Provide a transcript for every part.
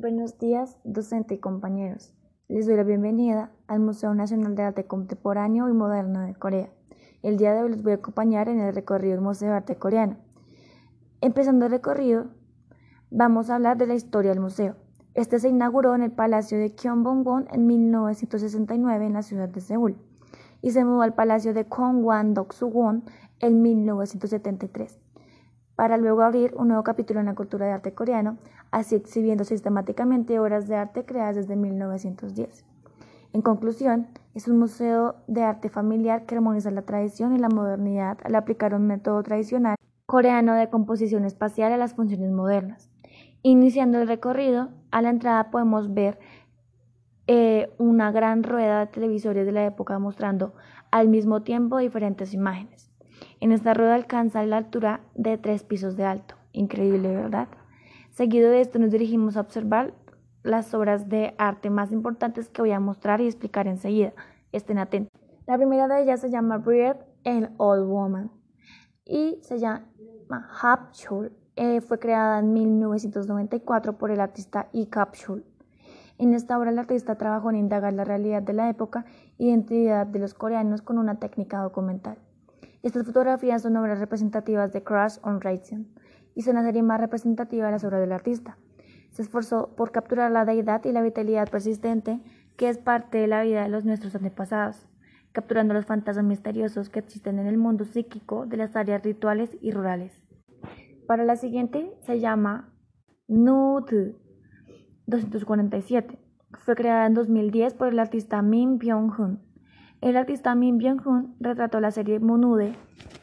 Buenos días, docente y compañeros. Les doy la bienvenida al Museo Nacional de Arte Contemporáneo y Moderno de Corea. El día de hoy les voy a acompañar en el recorrido del Museo de Arte Coreano. Empezando el recorrido, vamos a hablar de la historia del museo. Este se inauguró en el Palacio de Gyeongbong-won en 1969 en la ciudad de Seúl y se mudó al Palacio de Gongwan-Doksu-won en 1973 para luego abrir un nuevo capítulo en la cultura de arte coreano, así exhibiendo sistemáticamente obras de arte creadas desde 1910. En conclusión, es un museo de arte familiar que armoniza la tradición y la modernidad al aplicar un método tradicional coreano de composición espacial a las funciones modernas. Iniciando el recorrido, a la entrada podemos ver eh, una gran rueda de televisores de la época mostrando al mismo tiempo diferentes imágenes. En esta rueda alcanza la altura de tres pisos de alto. Increíble, ¿verdad? Seguido de esto nos dirigimos a observar las obras de arte más importantes que voy a mostrar y explicar enseguida. Estén atentos. La primera de ellas se llama Breed and Old Woman y se llama Hapchul. Eh, fue creada en 1994 por el artista E. Capsule. En esta obra el artista trabajó en indagar la realidad de la época y identidad de los coreanos con una técnica documental. Estas fotografías son obras representativas de Crash on Racing y son la serie más representativa de las obras del artista. Se esforzó por capturar la deidad y la vitalidad persistente que es parte de la vida de los nuestros antepasados, capturando los fantasmas misteriosos que existen en el mundo psíquico de las áreas rituales y rurales. Para la siguiente se llama Nude 247. Fue creada en 2010 por el artista Min Byung-hun. El artista Min Byung-hun retrató la serie Monude,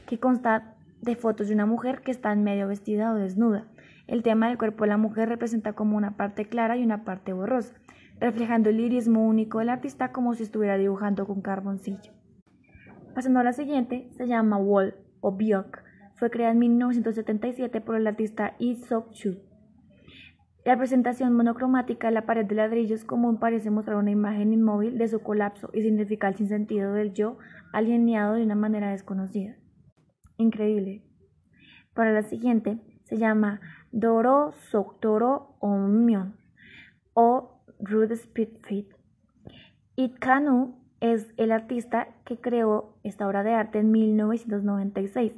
que consta de fotos de una mujer que está medio vestida o desnuda. El tema del cuerpo de la mujer representa como una parte clara y una parte borrosa, reflejando el lirismo único del artista como si estuviera dibujando con carboncillo. Pasando a la siguiente, se llama Wall o Byok. Fue creada en 1977 por el artista Lee Sok-chu. La presentación monocromática de la pared de ladrillos común parece mostrar una imagen inmóvil de su colapso y significa el sinsentido del yo alineado de una manera desconocida. Increíble. Para la siguiente se llama Doro Soktoro Onmyon o Rude Speed Fit. Itkanu es el artista que creó esta obra de arte en 1996.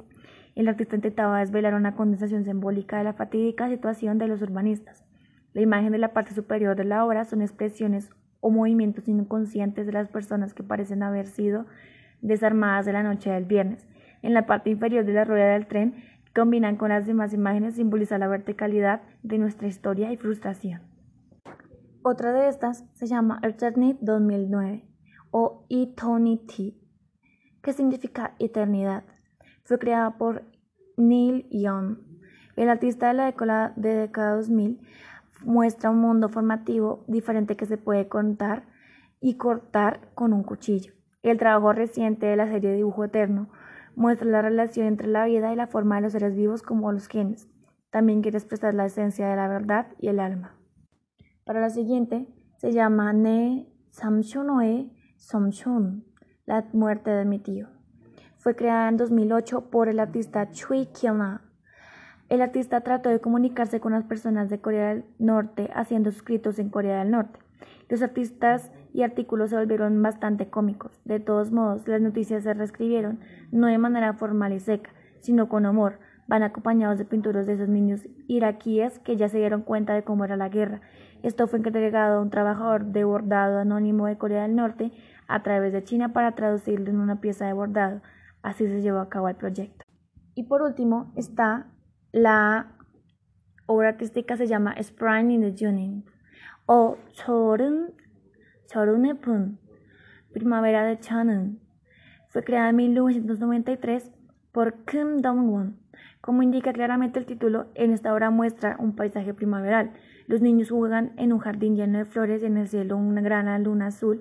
El artista intentaba desvelar una condensación simbólica de la fatídica situación de los urbanistas. La imagen de la parte superior de la obra son expresiones o movimientos inconscientes de las personas que parecen haber sido desarmadas de la noche del viernes. En la parte inferior de la rueda del tren, combinan con las demás imágenes, simboliza la verticalidad de nuestra historia y frustración. Otra de estas se llama Eternity 2009 o Eternity, que significa eternidad. Fue creada por Neil Young, el artista de la década, de década 2000 muestra un mundo formativo diferente que se puede contar y cortar con un cuchillo. El trabajo reciente de la serie Dibujo Eterno muestra la relación entre la vida y la forma de los seres vivos como los genes. También quiere expresar la esencia de la verdad y el alma. Para la siguiente se llama Ne Samshonoe Somchon, la muerte de mi tío. Fue creada en 2008 por el artista Chui Kyona el artista trató de comunicarse con las personas de Corea del Norte haciendo escritos en Corea del Norte. Los artistas y artículos se volvieron bastante cómicos. De todos modos, las noticias se reescribieron, no de manera formal y seca, sino con humor. Van acompañados de pinturas de esos niños iraquíes que ya se dieron cuenta de cómo era la guerra. Esto fue entregado a un trabajador de bordado anónimo de Corea del Norte a través de China para traducirlo en una pieza de bordado. Así se llevó a cabo el proyecto. Y por último está la obra artística se llama Spring in the Junin o Chorun, Chorunepun, Primavera de Chanun. Fue creada en 1993 por Kim Dong-won. Como indica claramente el título, en esta obra muestra un paisaje primaveral. Los niños juegan en un jardín lleno de flores y en el cielo una gran luna azul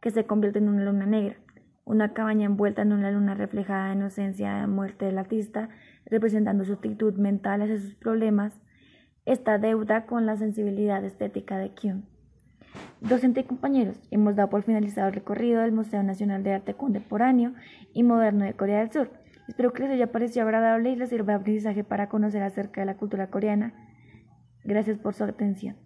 que se convierte en una luna negra. Una cabaña envuelta en una luna reflejada de inocencia de muerte del artista representando su actitud mental hacia sus problemas, esta deuda con la sensibilidad estética de Kyun. Docente y compañeros, hemos dado por finalizado el recorrido del Museo Nacional de Arte Contemporáneo y Moderno de Corea del Sur. Espero que les haya parecido agradable y les sirva de aprendizaje para conocer acerca de la cultura coreana. Gracias por su atención.